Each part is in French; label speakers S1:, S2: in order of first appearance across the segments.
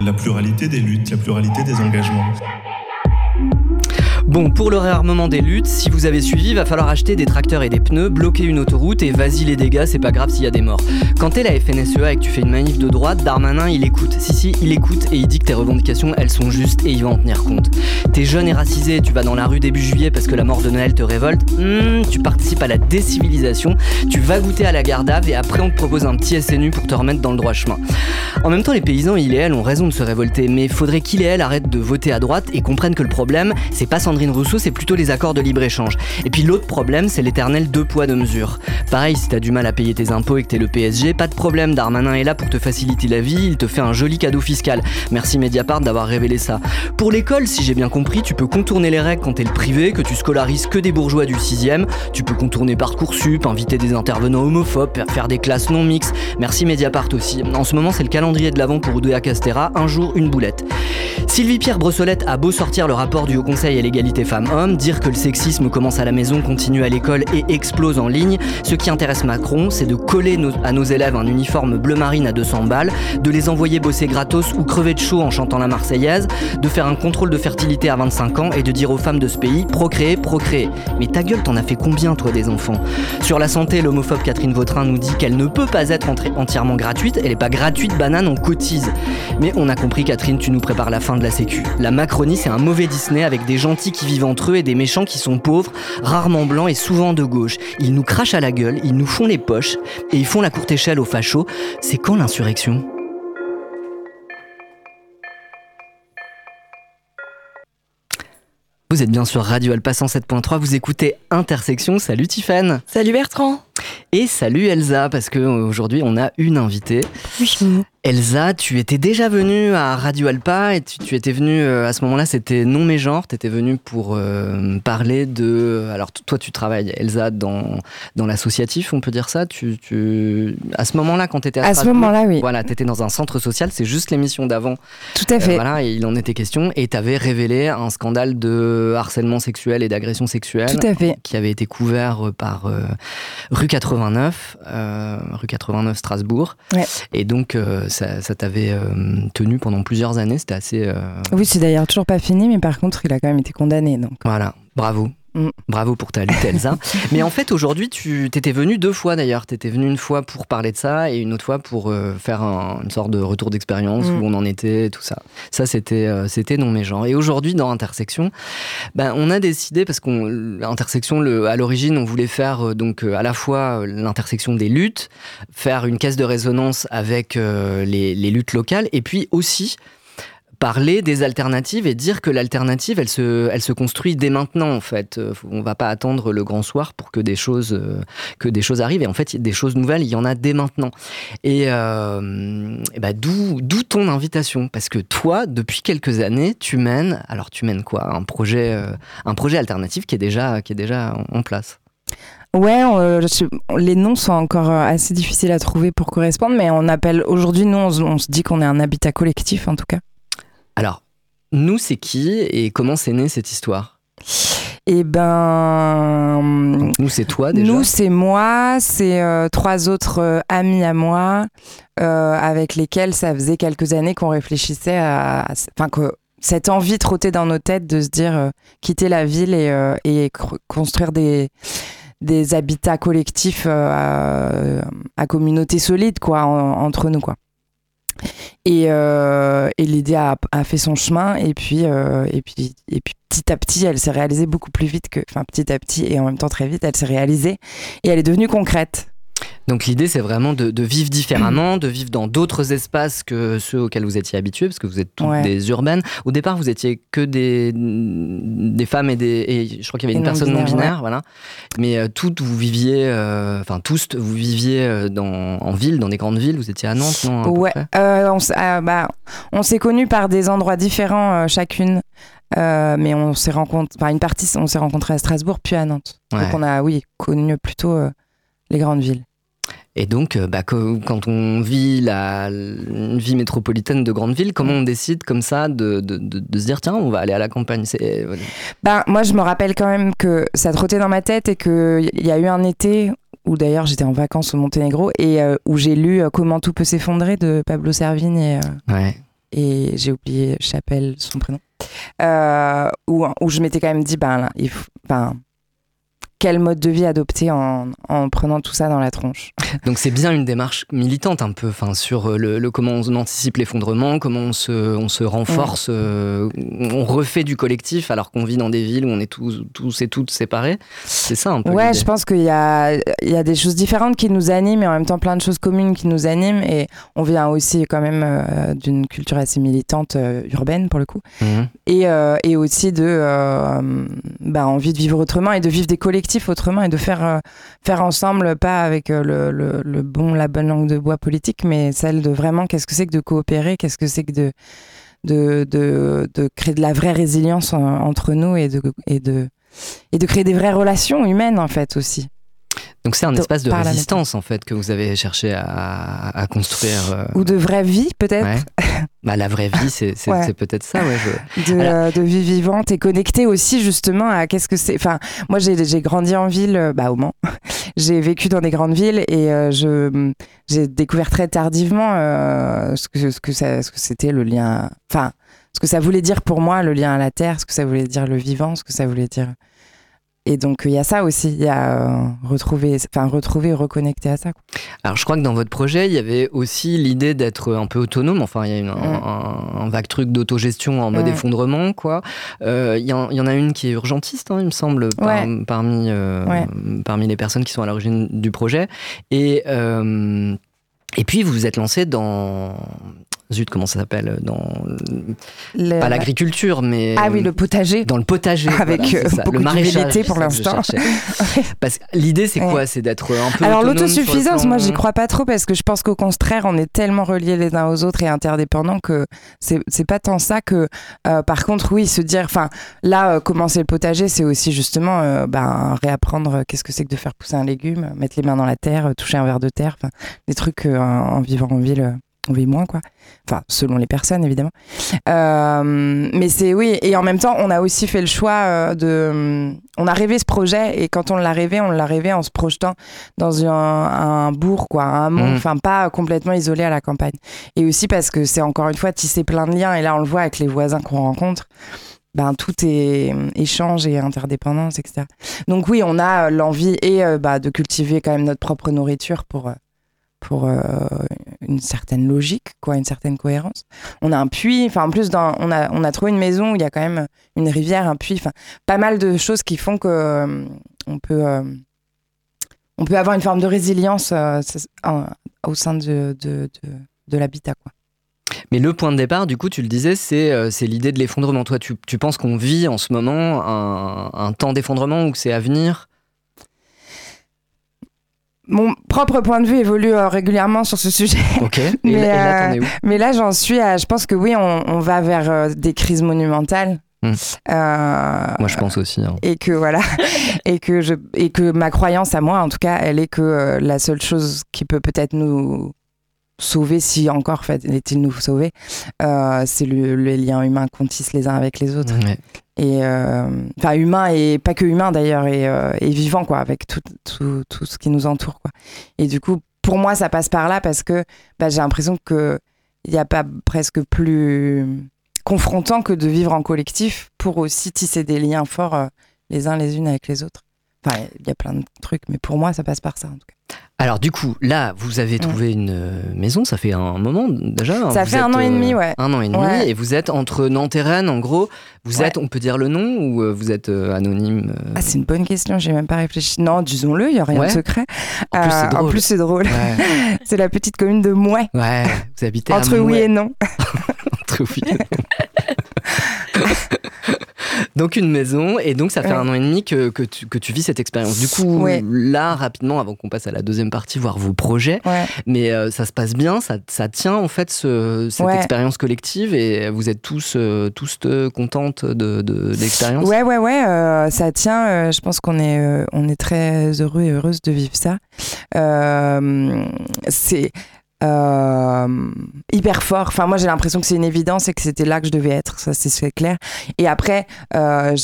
S1: La pluralité des luttes, la pluralité des engagements.
S2: Bon, pour le réarmement des luttes, si vous avez suivi, va falloir acheter des tracteurs et des pneus, bloquer une autoroute et vas-y les dégâts, c'est pas grave s'il y a des morts. Quand t'es la FNSEA et que tu fais une manif de droite, Darmanin il écoute. Si si, il écoute et il dit que tes revendications elles sont justes et il va en tenir compte. T'es jeune et racisé, tu vas dans la rue début juillet parce que la mort de Noël te révolte, hmm, tu participes à la décivilisation, tu vas goûter à la gardave et après on te propose un petit SNU pour te remettre dans le droit chemin. En même temps, les paysans, il et elle, ont raison de se révolter, mais faudrait qu'il et elle arrêtent de voter à droite et comprennent que le problème, c'est pas Sandrine Rousseau, c'est plutôt les accords de libre-échange. Et puis l'autre problème, c'est l'éternel deux poids deux mesures. Pareil, si t'as du mal à payer tes impôts et que t'es le PSG, pas de problème, Darmanin est là pour te faciliter la vie, il te fait un joli cadeau fiscal. Merci Mediapart d'avoir révélé ça. Pour l'école, si j'ai bien compris, tu peux contourner les règles quand t'es le privé, que tu scolarises que des bourgeois du 6ème, tu peux contourner Parcoursup, inviter des intervenants homophobes, faire des classes non mixtes. Merci Mediapart aussi. En ce moment, c'est le calendrier de l'avant pour Oudéa Castera, un jour une boulette. Sylvie Pierre Brossolette a beau sortir le rapport du Haut Conseil à l'égalité femmes-hommes, dire que le sexisme commence à la maison, continue à l'école et explose en ligne, ce qui intéresse Macron, c'est de coller à nos élèves un uniforme bleu marine à 200 balles, de les envoyer bosser gratos ou crever de chaud en chantant la Marseillaise, de faire un contrôle de fertilité à 25 ans et de dire aux femmes de ce pays procréer, procréer. Mais ta gueule, t'en as fait combien toi des enfants? Sur la santé, l'homophobe Catherine Vautrin nous dit qu'elle ne peut pas être entièrement gratuite, elle n'est pas gratuite, banane, on cotise. Mais on a compris Catherine, tu nous prépares la fin de la sécu. La Macronie, c'est un mauvais Disney avec des gentils qui vivent entre eux et des méchants qui sont pauvres, rarement blancs et souvent de gauche. Ils nous crachent à la gueule, ils nous font les poches et ils font la courte échelle aux fachos. C'est quand l'insurrection? Vous êtes bien sur Radio Alpha 107.3, vous écoutez Intersection. Salut Tiffane.
S3: Salut Bertrand.
S2: Et salut Elsa, parce qu'aujourd'hui on a une invitée.
S3: Oui.
S2: Elsa, tu étais déjà venue à Radio Alpa et tu, étais venue euh, à ce moment-là, c'était non mes genres. Tu étais venue pour euh, parler de. Alors, toi, tu travailles, Elsa, dans, dans l'associatif, on peut dire ça. Tu, tu... À ce moment-là, quand tu étais à,
S3: à ce moment-là, oui.
S2: Voilà, tu étais dans un centre social, c'est juste l'émission d'avant.
S3: Tout à fait. Euh,
S2: voilà, et il en était question. Et tu avais révélé un scandale de harcèlement sexuel et d'agression sexuelle.
S3: Tout à fait.
S2: Qui avait été couvert par rue 89, rue 89 Strasbourg.
S3: Ouais.
S2: Et donc, ça, t'avait euh, tenu pendant plusieurs années. C'était assez. Euh,
S3: oui, c'est d'ailleurs toujours pas fini, mais par contre, il a quand même été condamné. Donc.
S2: Voilà, bravo. Mm. Bravo pour ta lutte, Elsa. Mais en fait, aujourd'hui, tu t'étais venu deux fois d'ailleurs. Tu étais venu une fois pour parler de ça et une autre fois pour euh, faire une sorte de retour d'expérience mm. où on en était, tout ça. Ça, c'était euh, c'était non mes gens. Et aujourd'hui, dans Intersection, ben, on a décidé, parce qu'on l'intersection, à l'origine, on voulait faire euh, donc à la fois l'intersection des luttes, faire une caisse de résonance avec les, les luttes locales et puis aussi parler des alternatives et dire que l'alternative, elle se, construit dès maintenant, en fait. Euh, on va pas attendre le grand soir pour que des choses, euh, arrivent. Et en fait, des choses nouvelles, il y en a dès maintenant. Et, euh, bah, d'où, ton invitation? Parce que toi, depuis quelques années, tu mènes, alors tu mènes quoi? Un projet, un projet alternatif qui est déjà, qui est déjà en, place.
S3: Ouais, les noms sont encore assez difficiles à trouver pour correspondre, mais on appelle aujourd'hui, nous, on se dit qu'on est un habitat collectif en tout cas.
S2: Alors, nous, c'est qui et comment c'est né cette histoire?
S3: Eh ben.
S2: nous, c'est toi déjà
S3: Nous, c'est moi, c'est euh, trois autres euh, amis à moi, euh, avec lesquels ça faisait quelques années qu'on réfléchissait à. Enfin, que cette envie trottée dans nos têtes de se dire quitter la ville et, et construire des, des habitats collectifs à, communauté solide, quoi, entre nous, quoi. Et, euh, l'idée a, a, fait son chemin et puis, euh, et puis, et puis petit à petit, elle s'est réalisée beaucoup plus vite que, enfin petit à petit et en même temps très vite, elle s'est réalisée et elle est devenue concrète.
S2: Donc l'idée, c'est vraiment de, vivre différemment, de vivre dans d'autres espaces que ceux auxquels vous étiez habitués, parce que vous êtes toutes des urbaines. Au départ, vous étiez que des, des femmes et des... Et je crois qu'il y avait une personne non binaire, voilà. Mais euh, toutes, vous viviez... Euh, enfin, tous, vous viviez euh, dans, en ville, dans des grandes villes. Vous étiez à Nantes, non
S3: Ouais, on, bah, on s'est connus par des endroits différents chacune. mais on s'est rencontrés, enfin une partie, on s'est rencontrés à Strasbourg puis à Nantes. Donc on a, oui, connu plutôt les grandes villes.
S2: Et donc, euh, bah, quand on vit la vie métropolitaine de grande ville, comment on décide comme ça de, de, de, se dire tiens, on va aller à la campagne
S3: ben, Moi, je me rappelle quand même que ça trottait dans ma tête et qu'il y a eu un été où d'ailleurs j'étais en vacances au Monténégro et où j'ai lu Comment tout peut s'effondrer de Pablo Servigne et,
S2: Ouais.
S3: et j'ai oublié Chapelle, son prénom, euh, où, où je m'étais quand même dit, ben, là, il faut- ben, quel mode de vie adopter en, en prenant tout ça dans la tronche.
S2: Donc c'est bien une démarche militante un peu, enfin sur euh, le, le- comment on anticipe l'effondrement, comment on se, on se renforce, euh, on refait du collectif alors qu'on vit dans des villes où on est tous, tous et toutes séparés. C'est ça un peu.
S3: Ouais, je pense qu'il y a, il y a des choses différentes qui nous animent et en même temps plein de choses communes qui nous animent. Et on vient aussi quand même euh, d'une culture assez militante euh, urbaine pour le coup.
S2: Mhm.
S3: et, et aussi de bah, envie de vivre autrement et de vivre des collectifs autrement et de faire euh, faire ensemble pas avec euh, le, le, le bon la bonne langue de bois politique mais celle de vraiment qu'est-ce que c'est que de coopérer qu'est-ce que c'est que de de, de créer de la vraie résilience entre nous et de et de et de créer des vraies relations humaines en fait aussi
S2: Donc c'est un espace de résistance en fait que vous avez cherché à, à construire. euh,
S3: ou de vraie vie peut-être
S2: ouais. Bah, la vraie vie, c'est
S3: Ouais.
S2: peut-être ça. Ouais, je-
S3: de,
S2: Alors-
S3: de vie vivante et connectée aussi justement à qu'est-ce que c'est. Enfin, moi j'ai grandi en ville, euh, bah au Mans. j'ai vécu dans des grandes villes et euh, je j'ai découvert très tardivement euh, ce que ce que ça ce que c'était le lien. Enfin, ce que ça voulait dire pour moi le lien à la terre, ce que ça voulait dire le vivant, ce que ça voulait dire. Et donc il y a ça aussi, il y a euh, retrouver, enfin retrouver, reconnecter à ça. quoi.
S2: Alors je crois que dans votre projet, il y avait aussi l'idée d'être un peu autonome. Enfin, il y a une- un, un- un vague truc d'autogestion en mode effondrement, quoi. Euh, Il y, en- il y en a une qui est urgentiste, hein, il me semble, par-
S3: Ouais.
S2: parmi, euh, parmi les personnes qui sont à l'origine du projet. Et, euh, et puis vous vous êtes lancé dans... Zut, comment ça s'appelle dans,
S3: Le-
S2: Pas l'agriculture, mais...
S3: Ah oui, le potager.
S2: Dans le potager.
S3: Avec,
S2: voilà,
S3: euh,
S2: ça.
S3: beaucoup
S2: le maraîchage.
S3: Pour l'instant.
S2: Parce que l'idée, c'est quoi C'est d'être un peu.
S3: Alors l'autosuffisance,
S2: plan-
S3: moi j'y crois pas trop parce que je pense qu'au contraire, on est tellement reliés les uns aux autres et interdépendants que c'est pas tant ça que. euh, par contre, oui, se dire, enfin là, euh, commencer le potager, c'est aussi justement euh, ben, réapprendre euh, qu'est-ce que c'est que de faire pousser un légume, mettre les mains dans la terre, euh, toucher un verre de terre, des trucs euh, en vivant en ville. On vit moins quoi. Enfin, selon les personnes évidemment. Euh, mais c'est oui, et en même temps, on a aussi fait le choix euh, de. On a rêvé ce projet et quand on l'a rêvé, on l'a rêvé en se projetant dans un, un bourg, quoi, un hameau,
S2: Mhm.
S3: enfin pas complètement isolé à la campagne. Et aussi parce que c'est encore une fois tisser plein de liens, et là on le voit avec les voisins qu'on rencontre. Ben, tout est euh, échange et interdépendance, etc. Donc oui, on a euh, l'envie et bah, de cultiver quand même notre propre nourriture pour, pour euh, une certaine logique, quoi, une certaine cohérence. On a un puits, enfin en plus dans, on, a, on a trouvé une maison où il y a quand même une rivière, un puits, enfin pas mal de choses qui font que euh, on peut euh, on peut avoir une forme de résilience euh, au sein de, de, de, de l'habitat. Quoi.
S2: Mais le point de départ, du coup, tu le disais, c'est c'est l'idée de l'effondrement. Toi, tu, tu penses qu'on vit en ce moment un, un temps d'effondrement ou que c'est à venir?
S3: Mon propre point de vue évolue euh, régulièrement sur ce sujet.
S2: Ok. Et,
S3: Mais,
S2: là- et là,
S3: euh, Mais là, j'en suis à. Je pense que oui, on, on va vers euh, des crises monumentales.
S2: Hmm. Moi, je pense aussi. hein.
S3: et que voilà et que je et que ma croyance à moi en tout cas elle est que la seule chose qui peut peut-être nous sauver si encore fait-il nous sauver euh, c'est le, le lien humain qu'on tisse les uns avec les autres.
S2: Ouais.
S3: et euh, enfin humain et pas que humain d'ailleurs et, euh, et vivant quoi avec tout, tout, tout ce qui nous entoure quoi. Et du coup pour moi ça passe par là parce que bah, j'ai l'impression que il n'y a pas presque plus confrontant que de vivre en collectif pour aussi tisser des liens forts les uns les unes avec les autres. Enfin il y a plein de trucs mais pour moi ça passe par ça en tout cas
S2: Alors, du coup, là, vous avez trouvé une euh, maison. Ça fait un moment déjà. hein.
S3: Ça
S2: Vous
S3: fait un
S2: êtes,
S3: an et
S2: euh,
S3: demi, ouais.
S2: Un an et demi.
S3: Ouais.
S2: Et vous êtes entre Nantes et Rennes, en gros. Vous
S3: Ouais.
S2: êtes, on peut dire le nom ou euh, vous êtes euh, anonyme euh,
S3: ah c'est une bonne question j'ai même pas réfléchi non disons-le il y a rien de secret
S2: En plus, c'est
S3: Euh,
S2: drôle.
S3: en plus c'est drôle
S2: Ouais.
S3: c'est la petite commune de Mouais
S2: Ouais, vous habitez à
S3: entre oui
S2: Mouais.
S3: et non
S2: Entre oui et non. Donc une maison, et donc ça fait
S3: Ouais.
S2: un an et demi que, que, tu, que tu vis cette expérience. Du coup,
S3: Ouais.
S2: là, rapidement, avant qu'on passe à la deuxième partie, voir vos projets,
S3: ouais
S2: mais euh, ça se passe bien, ça, ça tient en fait ce- cette expérience collective, et vous êtes tous, euh, tous contentes de, de, de l'expérience
S3: Ouais, ouais, ouais, euh, ça tient. je pense qu'on est, on est très heureux et heureuse de vivre ça. C'est euh, hyper fort. Enfin, moi, j'ai l'impression que c'est une évidence et que c'était là que je devais être. Ça, c'est clair. Et après, euh,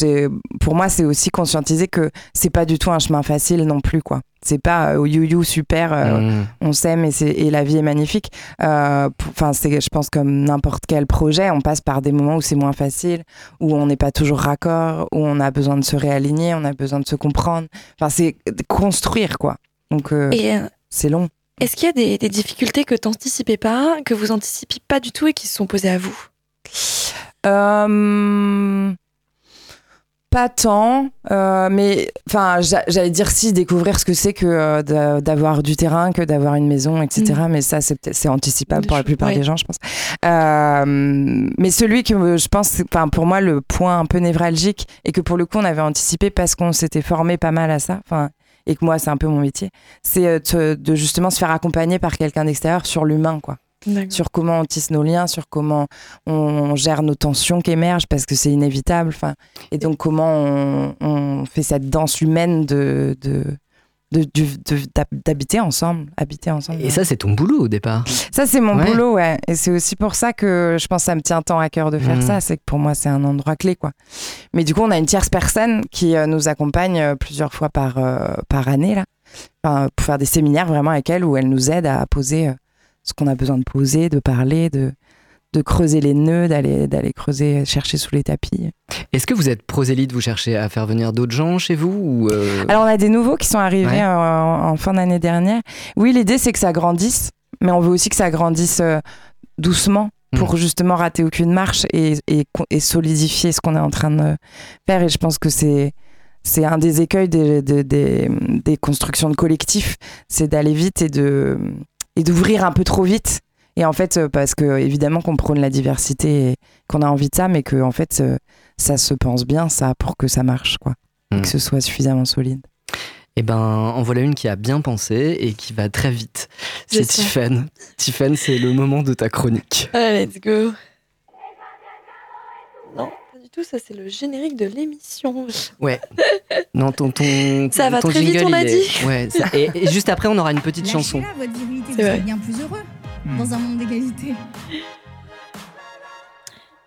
S3: pour moi, c'est aussi conscientiser que c'est pas du tout un chemin facile non plus, quoi. C'est pas euh, you super, euh, mmh. on s'aime et, et, la vie est magnifique. Enfin, c'est, je pense comme n'importe quel projet, on passe par des moments où c'est moins facile, où on n'est pas toujours raccord, où on a besoin de se réaligner, on a besoin de se comprendre. Enfin, c'est construire, quoi. Donc, c'est long.
S4: Est-ce qu'il y a des, difficultés que tu n'anticipais pas, que vous anticipiez pas du tout et qui se sont posées à vous?
S3: Euh, Pas tant, euh, mais enfin, j'allais dire si découvrir ce que c'est que euh, d'avoir du terrain, que d'avoir une maison, etc. Mm. Mais ça, c'est anticipable pour la plupart des gens, je pense. mais celui que je pense, enfin pour moi, le point un peu névralgique et que pour le coup on avait anticipé parce qu'on s'était formé pas mal à ça. Enfin, et que moi c'est un peu mon métier, c'est euh, de justement se faire accompagner par quelqu'un d'extérieur sur l'humain, quoi. Sur comment on tisse nos liens, sur comment on gère nos tensions qui émergent parce que c'est inévitable. Enfin, et donc comment on, on, fait cette danse humaine de, de d'habiter ensemble, habiter ensemble.
S2: Et ça, c'est ton boulot au départ.
S3: Ça, c'est mon boulot, ouais. Et c'est aussi pour ça que je pense que ça me tient tant à cœur de faire mmh. ça. C'est que pour moi, c'est un endroit clé, quoi. Mais du coup, on a une tierce personne qui euh, nous accompagne euh, plusieurs fois par, euh, par année, là. Enfin, pour faire des séminaires vraiment avec elle où elle nous aide à poser ce qu'on a besoin de poser, de parler, de, de creuser les nœuds, d'aller d'aller creuser, chercher sous les tapis.
S2: Est-ce que vous êtes prosélyte, vous cherchez à faire venir d'autres gens chez vous ou euh
S3: Alors on a des nouveaux qui sont arrivés en, fin d'année dernière. Oui, l'idée c'est que ça grandisse, mais on veut aussi que ça grandisse euh, doucement pour hmm. justement rater aucune marche et, et, solidifier ce qu'on est en train de faire. Et je pense que c'est c'est un des écueils des, des, des constructions de collectifs, c'est d'aller vite et de et d'ouvrir un peu trop vite et en fait, euh, parce que évidemment qu'on prône la diversité et qu'on a envie de ça, mais que en fait, euh, ça se pense bien, ça, pour que ça marche, quoi. Et que hmm. ce soit suffisamment solide.
S2: Eh ben, en voilà une qui a bien pensé et qui va très vite. C'est Tiffany. Tiffany, c'est le moment de ta chronique.
S4: Allez, let's go. Non, pas du tout, ça c'est le générique de l'émission.
S2: Ouais. Non, ton, ton,
S4: ça va
S2: très
S4: jingle, vite, on a dit.
S2: Ouais, et, juste après, on aura une petite chanson.
S5: C'est bien plus heureux. Hmm. dans un monde d'égalité.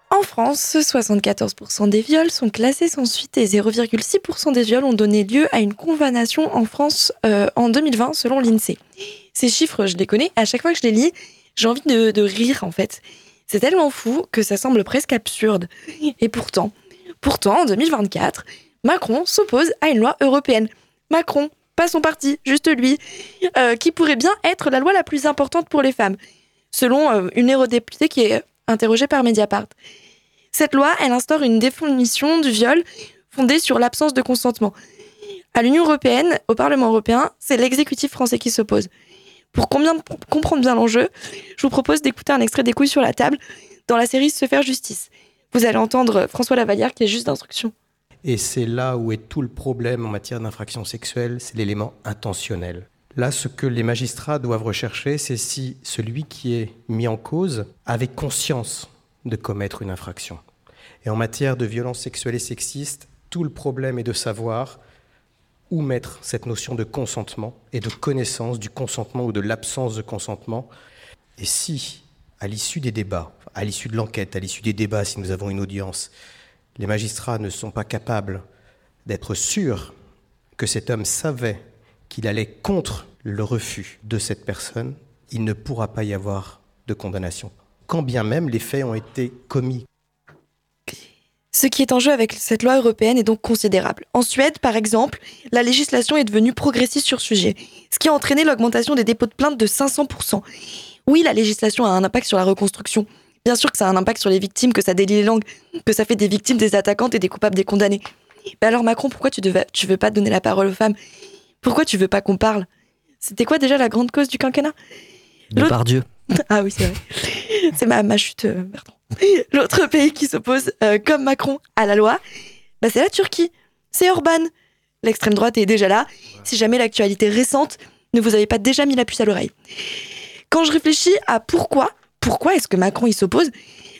S4: En France, 74% des viols sont classés sans suite et 0,6% des viols ont donné lieu à une condamnation en France euh, en 2020 selon l'INSEE. Ces chiffres, je les connais, à chaque fois que je les lis, j'ai envie de, de rire en fait. C'est tellement fou que ça semble presque absurde. Et pourtant, pourtant, en 2024, Macron s'oppose à une loi européenne. Macron, pas son parti, juste lui, euh, qui pourrait bien être la loi la plus importante pour les femmes, selon euh, une eurodéputée qui est interrogée par Mediapart. Cette loi, elle instaure une définition du viol fondée sur l'absence de consentement. À l'Union européenne, au Parlement européen, c'est l'exécutif français qui s'oppose. Pour comprendre bien l'enjeu, je vous propose d'écouter un extrait des couilles sur la table dans la série Se faire justice. Vous allez entendre François Lavalière qui est juste d'instruction.
S6: Et c'est là où est tout le problème en matière d'infraction sexuelle, c'est l'élément intentionnel. Là, ce que les magistrats doivent rechercher, c'est si celui qui est mis en cause avait conscience de commettre une infraction. Et en matière de violence sexuelle et sexiste, tout le problème est de savoir où mettre cette notion de consentement et de connaissance du consentement ou de l'absence de consentement. Et si, à l'issue des débats, à l'issue de l'enquête, à l'issue des débats, si nous avons une audience, les magistrats ne sont pas capables d'être sûrs que cet homme savait qu'il allait contre le refus de cette personne, il ne pourra pas y avoir de condamnation, quand bien même les faits ont été commis.
S4: Ce qui est en jeu avec cette loi européenne est donc considérable. En Suède, par exemple, la législation est devenue progressiste sur sujet, ce qui a entraîné l'augmentation des dépôts de plaintes de 500%. Oui, la législation a un impact sur la reconstruction, Bien sûr que ça a un impact sur les victimes, que ça délie les langues, que ça fait des victimes des attaquantes et des coupables des condamnés. Mais alors Macron, pourquoi tu, devais, tu veux pas donner la parole aux femmes? Pourquoi tu veux pas qu'on parle? C'était quoi déjà la grande cause du quinquennat?
S2: Par Dieu.
S4: Ah oui, c'est vrai. c'est ma, ma chute, euh, L'autre pays qui s'oppose, euh, comme Macron, à la loi, bah, c'est la Turquie. C'est Orban. L'extrême droite est déjà là. Si jamais l'actualité récente ne vous avait pas déjà mis la puce à l'oreille. Quand je réfléchis à pourquoi pourquoi est-ce que Macron y s'oppose?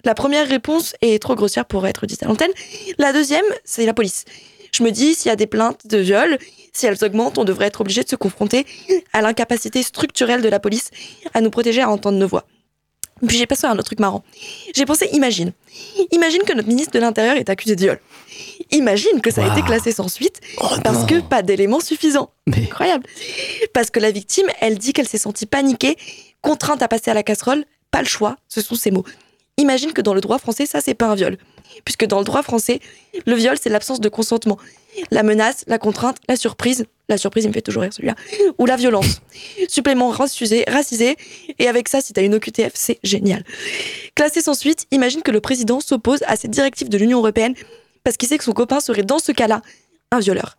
S4: La première réponse est trop grossière pour être dite à l'antenne. La deuxième, c'est la police. Je me dis, s'il y a des plaintes de viol, si elles augmentent, on devrait être obligé de se confronter à l'incapacité structurelle de la police à nous protéger, à entendre nos voix. Puis j'ai pensé à un autre truc marrant. J'ai pensé, imagine. Imagine que notre ministre de l'Intérieur est accusé de viol. Imagine que ça a été classé sans suite
S2: Oh
S4: parce
S2: non.
S4: que pas d'éléments suffisants.
S2: Mais
S4: Incroyable. Parce que la victime, elle dit qu'elle s'est sentie paniquée, contrainte à passer à la casserole. Pas le choix, ce sont ses mots. Imagine que dans le droit français, ça, c'est pas un viol. Puisque dans le droit français, le viol, c'est l'absence de consentement. La menace, la contrainte, la surprise. La surprise, il me fait toujours rire celui-là. Ou la violence. Supplément racisé, racisé. Et avec ça, si t'as une OQTF, c'est génial. Classé sans suite, imagine que le président s'oppose à cette directive de l'Union européenne parce qu'il sait que son copain serait dans ce cas-là un violeur.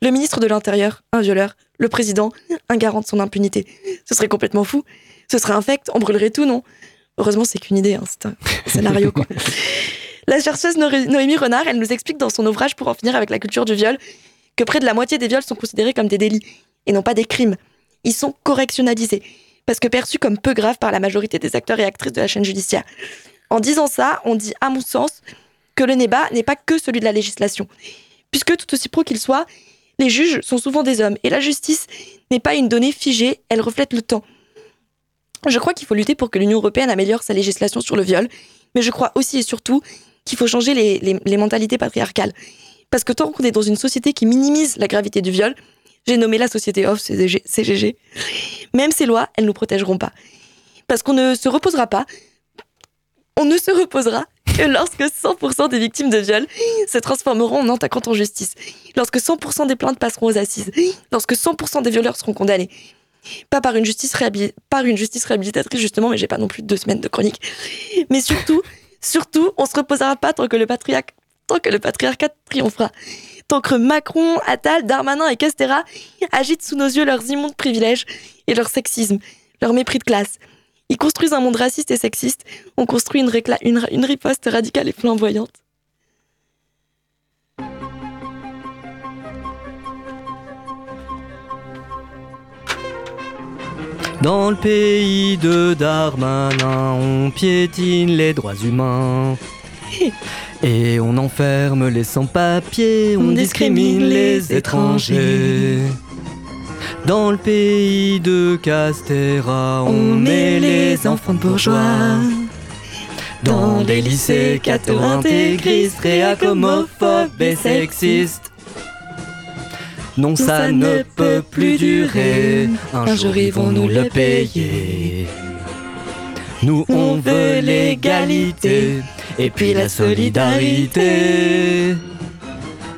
S4: Le ministre de l'Intérieur, un violeur. Le président, un garant de son impunité. Ce serait complètement fou. Ce serait infect, on brûlerait tout, non? Heureusement, c'est qu'une idée, hein, c'est un scénario, quoi. La chercheuse Noé- Noémie Renard, elle nous explique dans son ouvrage Pour en finir avec la culture du viol que près de la moitié des viols sont considérés comme des délits et non pas des crimes. Ils sont correctionnalisés parce que perçus comme peu graves par la majorité des acteurs et actrices de la chaîne judiciaire. En disant ça, on dit, à mon sens, que le débat n'est pas que celui de la législation. Puisque tout aussi pro qu'il soit, les juges sont souvent des hommes et la justice n'est pas une donnée figée, elle reflète le temps. Je crois qu'il faut lutter pour que l'Union européenne améliore sa législation sur le viol, mais je crois aussi et surtout qu'il faut changer les, mentalités patriarcales. Parce que tant qu'on est dans une société qui minimise la gravité du viol, j'ai nommé la société off CGG, même ces lois, elles ne nous protégeront pas. Parce qu'on ne se reposera pas, on ne se reposera que lorsque 100% des victimes de viol se transformeront en attaquantes en justice, lorsque 100% des plaintes passeront aux assises, lorsque 100% des violeurs seront condamnés. Pas par une justice, réhabilitatrice, justement, mais j'ai pas non plus deux semaines de chronique. Mais surtout, surtout, on se reposera pas tant que le patriarcat, triomphera. Tant que Macron, Attal, Darmanin et Castera agitent sous nos yeux leurs immondes privilèges et leur sexisme, leur mépris de classe. Ils construisent un monde raciste et sexiste. On construit une riposte radicale et flamboyante.
S2: Dans le pays de Darmanin, on piétine les droits humains. Et on enferme les sans-papiers, on,
S4: On
S2: discrimine les étrangers. Dans le pays de Castera, on,
S4: On
S2: met les enfants de bourgeois. Dans les lycées catho-intégristes, réac homophobes et sexistes. Non, ça ne peut plus durer. Un jour, ils vont nous le payer. Nous, on veut l'égalité et puis la solidarité.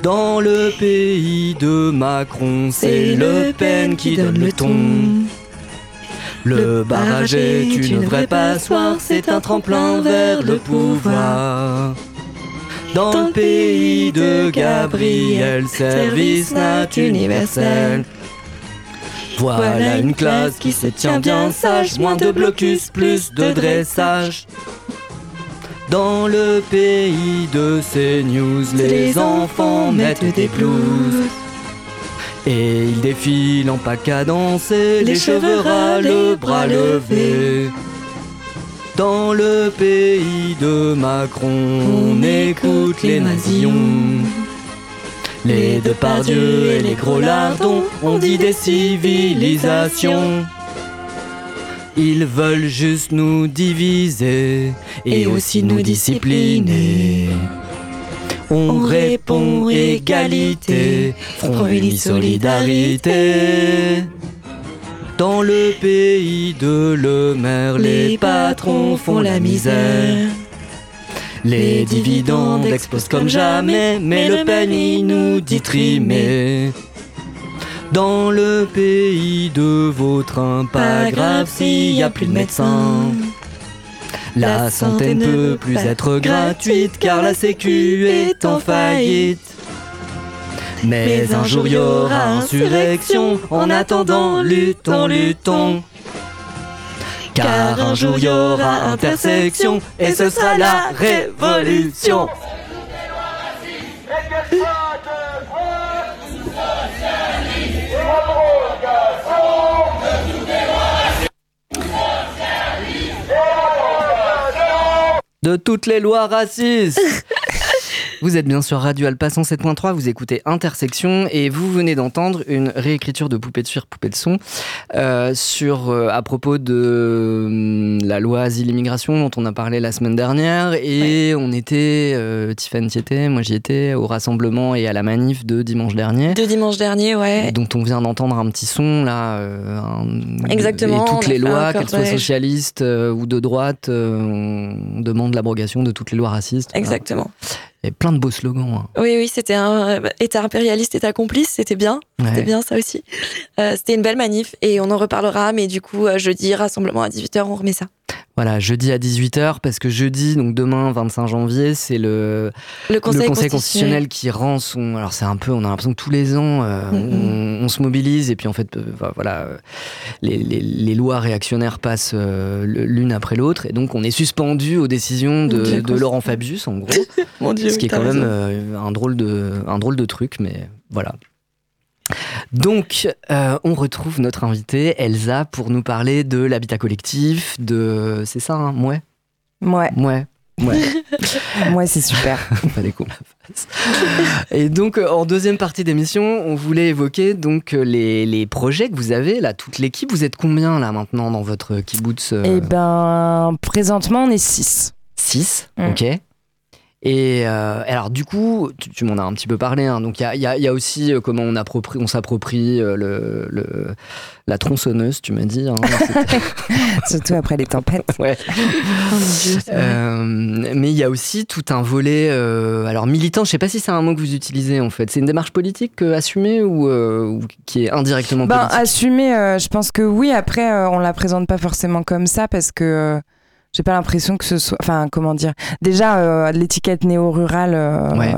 S2: Dans le pays de Macron, c'est Le Pen qui donne le ton. Le barrage est une vraie passoire, c'est un tremplin vers le pouvoir. Dans le pays de Gabriel, service nat universel. Voilà une classe qui se tient bien sage, moins de blocus, plus de dressage. Dans le pays de CNews, les enfants mettent des blouses. Et ils défilent en pas cadencés, les cheveux ras, le bras levé. Dans le pays de Macron, on écoute les nazillons. Les Depardieu et les gros lardons ont dit des civilisations. Ils veulent juste nous diviser et aussi nous discipliner. On répond égalité, front uni solidarité. Dans le pays de Le Maire, les patrons font la misère. Les dividendes explosent comme jamais, mais Le Pen il nous dit trimer. Dans le pays de Vautrin, pas grave s'il y a plus de médecins. La santé ne peut plus être gratuite car la sécu est en faillite. Mais un jour il y aura insurrection, en attendant luttons, luttons. Car un jour il y aura intersection et ce sera la révolution. De toutes les lois racistes. Vous êtes bien sur Radio Alpa 107.3, vous écoutez Intersection et vous venez d'entendre une réécriture de Poupée de Fuir, Poupée de Son euh, sur, euh, à propos de hum, la loi Asile-Immigration dont on a parlé la semaine dernière et on était, euh, Tiffany était, moi j'y étais, au rassemblement et à la manif de dimanche dernier.
S4: De dimanche dernier, ouais.
S2: Dont on vient d'entendre un petit son là. un-
S4: Exactement,
S2: Et toutes les lois, qu'elles soient socialistes ou de droite, on demande l'abrogation de toutes les lois racistes.
S4: Exactement.
S2: Y avait plein de beaux slogans. hein.
S4: Oui, oui, c'était un État impérialiste, État complice, c'était bien.
S2: Ouais.
S4: C'était bien ça aussi. Euh, c'était une belle manif et on en reparlera, mais du coup, euh, jeudi, rassemblement à 18h, on remet ça.
S2: Voilà, jeudi à 18h, parce que jeudi, donc demain, 25 janvier, c'est le,
S4: Le Conseil,
S2: le Conseil
S4: constitutionnel.
S2: constitutionnel qui rend son. Alors, c'est un peu, on a l'impression que tous les ans, euh,
S4: Mhm.
S2: on, on se mobilise, et puis en fait, euh, voilà, euh, les, les- les lois réactionnaires passent euh, l'une après l'autre, et donc on est suspendu aux décisions de,
S4: Dieu,
S2: de. Laurent Fabius, en gros.
S4: Mon Dieu,
S2: ce qui est quand même un, drôle de, un drôle de truc, mais voilà. Donc, euh, on retrouve notre invitée Elsa pour nous parler de l'habitat collectif, de. C'est ça, hein Ouais,
S3: Ouais,
S2: ouais, ouais.
S3: moi c'est super.
S2: Qu'on la fasse. Et donc, euh, en deuxième partie d'émission, on voulait évoquer donc euh, les, les projets que vous avez, là, toute l'équipe. Vous êtes combien, là, maintenant, dans votre kibbutz
S3: Eh ben, présentement on est 6.
S2: 6,
S3: Mm.
S2: ok. Et euh, alors du coup, tu, tu m'en as un petit peu parlé, hein, donc il y a, il y a- il y a aussi euh, comment on, approprie- on s'approprie euh, le, le- la tronçonneuse, tu m'as dit. hein,
S3: Surtout après les tempêtes.
S2: ouais.
S4: Oh Dieu.
S2: Euh, mais il y a aussi tout un volet, euh, alors militant, je sais pas si c'est un mot que vous utilisez en fait. C'est une démarche politique euh, assumée ou, euh, ou qui est indirectement
S3: Ben,
S2: politique?
S3: assumer, euh, je pense que oui. Après, euh, on la présente pas forcément comme ça parce que euh, j'ai pas l'impression que ce soit. Enfin, comment dire Déjà, euh, l'étiquette néo-rurale euh,
S2: Ouais.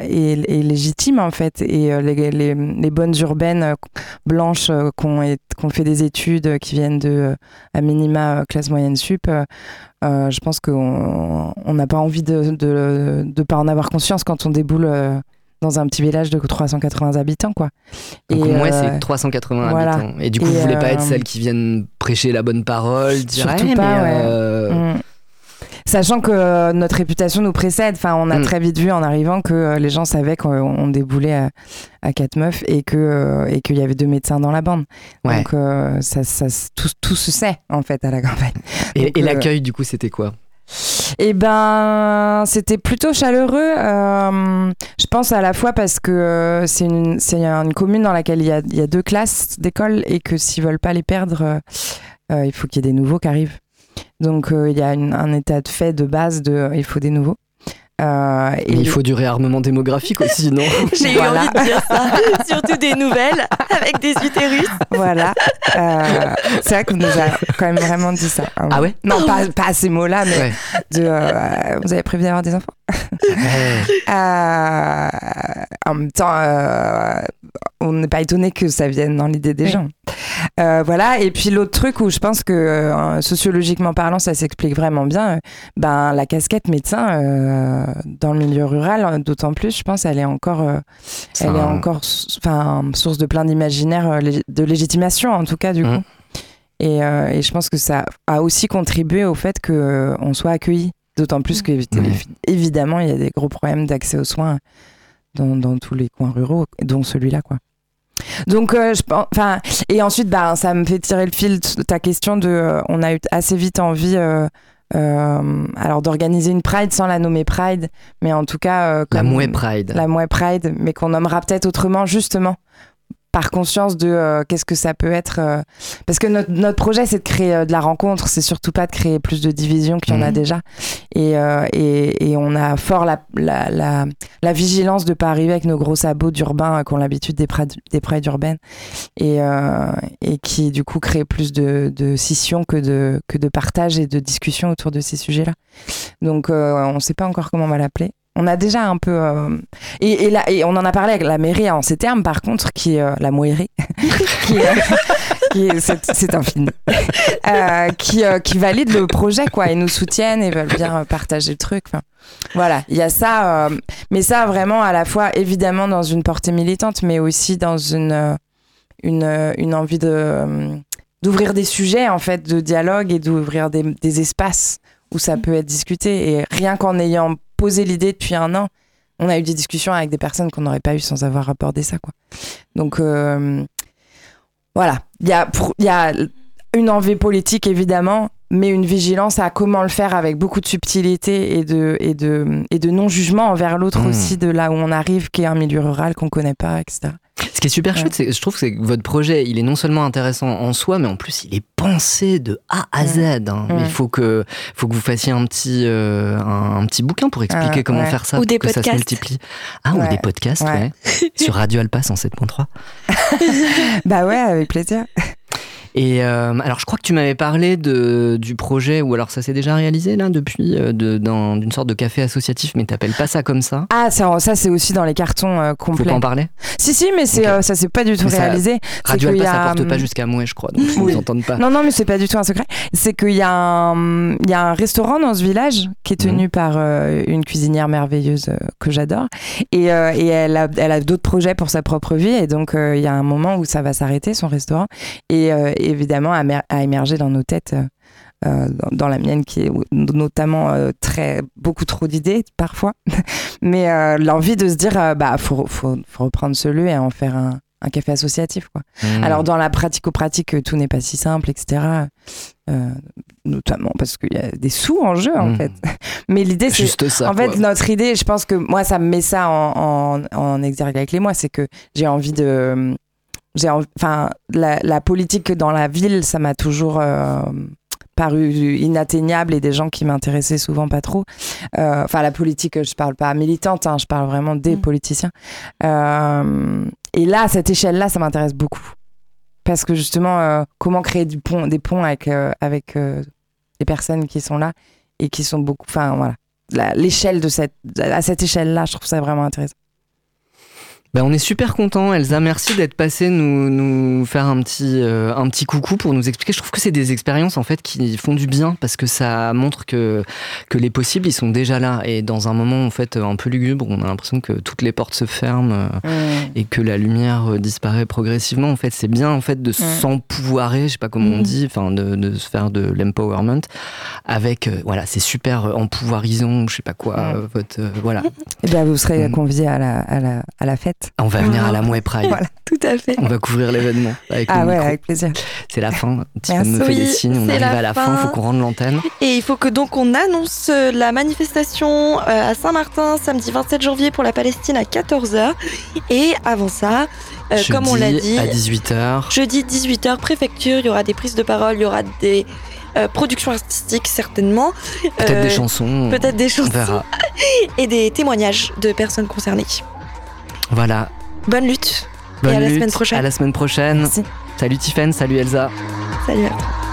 S3: est, est légitime en fait. Et euh, les, les- les bonnes urbaines blanches qui ont, fait des études, qui viennent de, à minima, classe moyenne sup, je pense qu'on on n'a pas envie de, de pas en avoir conscience quand on déboule. Euh, dans un petit village de 380 habitants, quoi.
S2: Donc
S3: Et,
S2: moi,
S3: euh,
S2: c'est 380
S3: voilà.
S2: habitants. Et du coup,
S3: Et,
S2: vous voulez pas être
S3: euh,
S2: celles qui viennent prêcher la bonne parole, dire
S3: Surtout pas,
S2: mais,
S3: ouais.
S2: euh,
S3: Mm. Sachant que euh, notre réputation nous précède, enfin, on a
S2: Mm.
S3: très vite vu en arrivant que euh, les gens savaient qu'on on déboulait à, à quatre meufs et que euh, et qu'il y avait deux médecins dans la bande.
S2: Ouais.
S3: Donc euh, ça, ça, tout, tout se sait en fait à la campagne.
S2: Et,
S3: euh,
S2: l'accueil, du coup, c'était quoi?
S3: Eh ben, c'était plutôt chaleureux. euh, je pense à la fois parce que euh, c'est une, une commune dans laquelle il y a, y a deux classes d'école et que s'ils veulent pas les perdre, euh, il faut qu'il y ait des nouveaux qui arrivent. Donc il y a un état de fait de base de il faut des nouveaux. Euh, et
S2: Mais il faut du réarmement démographique aussi, non
S4: J'ai
S3: Voilà.
S4: eu envie de dire ça. Surtout des nouvelles avec des utérus.
S3: voilà. Euh, c'est vrai qu'on nous a quand même vraiment dit ça. hein.
S2: Ah ouais
S3: Non, pas, pas à ces mots-là, mais
S2: Ouais.
S3: de euh, vous avez prévu d'avoir des enfants.
S2: Ouais.
S3: Euh, en même temps, euh, on n'est pas étonné que ça vienne dans l'idée des
S4: Oui.
S3: gens. Euh, voilà. Et puis l'autre truc où je pense que euh, sociologiquement parlant, ça s'explique vraiment bien. euh, ben la casquette médecin euh, dans le milieu rural, d'autant plus, je pense, elle est encore, euh, elle est encore, enfin, source de plein d'imaginaires, euh, lég- de légitimation en tout cas du
S2: Mm.
S3: coup. Et, euh, et je pense que ça a aussi contribué au fait que euh, on soit accueillis. D'autant plus que
S2: Ouais.
S3: évidemment il y a des gros problèmes d'accès aux soins dans, dans tous les coins ruraux, dont celui-là quoi. Donc euh, je pense, enfin et ensuite bah ça me fait tirer le fil de ta question de, euh, on a eu assez vite envie. euh, alors d'organiser une Pride sans la nommer Pride, mais en tout cas euh,
S2: La Mouais Pride.
S3: la Mouais Pride, mais qu'on nommera peut-être autrement, justement, par conscience de euh, qu'est-ce que ça peut être. euh, Parce que notre, notre projet, c'est de créer euh, de la rencontre, c'est surtout pas de créer plus de divisions qu'il y en a
S2: Mhm.
S3: déjà. Et, et, et on a fort la, la, la, la vigilance de pas arriver avec nos gros sabots d'urbains qui ont l'habitude des, des prides urbaines et, et qui, du coup, créent plus de, de scission que de, que de partage et de discussion autour de ces sujets-là. Donc, on ne sait pas encore comment on va l'appeler. On a déjà un peu. euh, et, on en a parlé avec la mairie en ces termes, par contre, qui est euh, la moirie, qui qui est- c'est, c'est infini, Euh, qui, valide le projet, quoi. Ils nous soutiennent et veulent bien partager le truc. Voilà, il y a ça, mais ça vraiment à la fois évidemment dans une portée militante, mais aussi dans une, une, envie de. d'ouvrir des sujets en fait de dialogue et d'ouvrir des espaces où ça peut être discuté et rien qu'en ayant posé l'idée depuis un an on a eu des discussions avec des personnes qu'on n'aurait pas eu sans avoir abordé ça, quoi. Donc, euh, voilà. Il y, a, il y a une envie politique, évidemment, mais une vigilance à comment le faire avec beaucoup de subtilité et de, et de, et de non-jugement envers l'autre
S2: Mmh.
S3: aussi, de là où on arrive, qui est un milieu rural qu'on connaît pas, etc.
S2: Ce qui est super
S3: Ouais.
S2: chouette, c'est, je trouve c'est que votre projet, il est non seulement intéressant en soi, mais en plus, il est pensé de A à Z. hein.
S3: Ouais.
S2: il faut que, faut que vous fassiez un petit, euh, un, un petit bouquin pour expliquer
S3: Ah,
S2: comment
S3: ouais.
S2: faire ça,
S4: Ou
S2: pour
S4: des
S2: que ça se
S4: podcasts.
S2: multiplie. Ah, ou des podcasts, ouais.
S3: Ouais.
S2: Sur Radio Alpa 107.3.
S3: bah ouais, avec plaisir.
S2: Et euh, alors, je crois que tu m'avais parlé de, du projet, ou alors ça s'est déjà réalisé là depuis, euh, de, dans- d'une sorte de café associatif, mais t'appelles pas ça comme ça.
S3: Ah, ça, ça c'est aussi dans les cartons euh,
S2: Faut
S3: complets.
S2: pas en parler
S3: Si, si, mais c'est,
S2: Ok.
S3: euh, ça s'est pas du tout
S2: Mais ça-
S3: réalisé. C'est
S2: Radio Alpa, ça
S3: a,
S2: porte pas
S3: hum,
S2: jusqu'à moi, je crois, donc ils
S3: Oui.
S2: entendent pas.
S3: Non, non, mais c'est pas du tout un secret. C'est qu'il y, a un- il y a un restaurant dans ce village qui est tenu par euh, une cuisinière merveilleuse que j'adore. Et, et elle a, elle a d'autres projets pour sa propre vie. Et donc, il y a un moment où ça va s'arrêter, son restaurant. Et évidemment, a émergé dans nos têtes. euh, euh, dans, dans la mienne qui est notamment euh, très beaucoup trop d'idées parfois mais euh, l'envie de se dire bah faut, faut, faut reprendre ce lieu et en faire un, un café associatif quoi
S2: Mmh.
S3: alors dans la pratico-pratique, tout n'est pas si simple, etc. Notamment parce qu'il y a des sous en jeu, en
S2: Mm.
S3: fait. Mais l'idée, c'est...
S2: Juste ça.
S3: En fait, notre idée, je pense que moi, ça me met ça en, en, en exergue avec les mois, c'est que j'ai envie de... J'ai Enfin, la, la politique dans la ville, ça m'a toujours... euh, paru inatteignable et des gens qui m'intéressaient souvent pas trop. Euh, Enfin, la politique, je parle pas militante, hein, je parle vraiment des
S4: Mm.
S3: politiciens. Euh, et là, à cette échelle-là, ça m'intéresse beaucoup. Parce que justement, comment créer du pont, des ponts avec, avec les personnes qui sont là et qui sont beaucoup. Enfin, voilà. L'échelle de cette. À cette échelle-là, je trouve ça vraiment intéressant.
S2: Ben, on est super content, Elsa. Merci d'être passée nous, nous faire un petit, euh, un petit coucou pour nous expliquer. Je trouve que c'est des expériences en fait qui font du bien parce que ça montre que, que les possibles ils sont déjà là. Et dans un moment en fait un peu lugubre, on a l'impression que toutes les portes se ferment euh, et que la lumière euh, disparaît progressivement. En fait, c'est bien en fait de s'empouvoirer, je sais pas comment on
S4: Mhm.
S2: dit, enfin de, de se faire de l'empowerment avec euh, voilà, c'est super empouvoirisant, je sais pas quoi, euh, votre voilà.
S3: Et bien, vous serez conviés à la, à la, à la fête.
S2: On va venir à la Mouais Pride.
S3: Voilà.
S4: Tout à fait.
S2: On va couvrir l'événement avec
S3: Ah ouais,
S2: micro.
S3: avec plaisir.
S2: C'est la fin. Tiffany fait des signes. On arrive
S4: la
S2: à la fin.
S4: fin.
S2: Faut qu'on rende l'antenne.
S4: Et il faut que donc on annonce euh, la manifestation euh, à Saint-Martin samedi 27 janvier pour la Palestine à 14h. Et avant ça, euh, comme on l'a dit,
S2: à 18h.
S4: jeudi 18h préfecture, il y aura des prises de parole, il y aura des euh, productions artistiques certainement,
S2: Peut-être
S4: Euh,
S2: des chansons.
S4: peut-être des
S2: On
S4: chansons
S2: verra.
S4: et des témoignages de personnes concernées.
S2: Voilà.
S4: Bonne lutte.
S2: Bonne
S4: à la semaine prochaine.
S2: À la semaine prochaine.
S3: Merci.
S2: Salut Tiffen. Salut Elsa.
S4: Salut à toi.